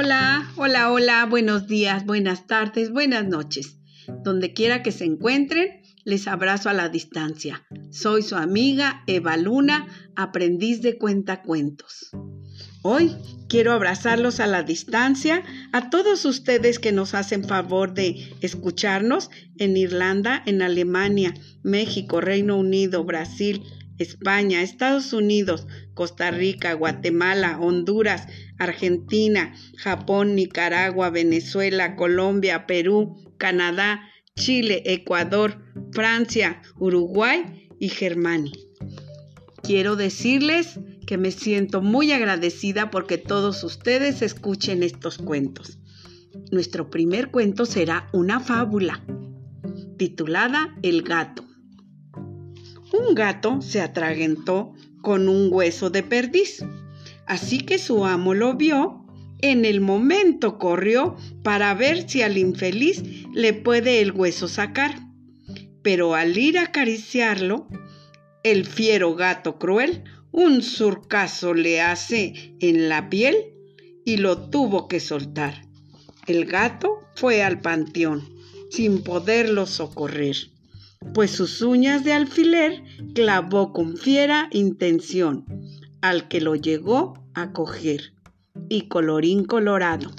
Hola, hola, hola, buenos días, buenas tardes, buenas noches. Donde quiera que se encuentren, les abrazo a la distancia. Soy su amiga Eva Luna, aprendiz de cuentacuentos. Hoy quiero abrazarlos a la distancia a todos ustedes que nos hacen favor de escucharnos en Irlanda, en Alemania, México, Reino Unido, Brasil, España, Estados Unidos, Costa Rica, Guatemala, Honduras, Argentina, Japón, Nicaragua, Venezuela, Colombia, Perú, Canadá, Chile, Ecuador, Francia, Uruguay y Germania. Quiero decirles que me siento muy agradecida porque todos ustedes escuchen estos cuentos. Nuestro primer cuento será una fábula titulada El gato. Un gato se atragentó con un hueso de perdiz. Así que su amo lo vio, en el momento corrió para ver si al infeliz le puede el hueso sacar. Pero al ir a acariciarlo, el fiero gato cruel un surcazo le hace en la piel y lo tuvo que soltar. El gato fue al panteón sin poderlo socorrer pues sus uñas de alfiler clavó con fiera intención al que lo llegó a coger. Y colorín colorado.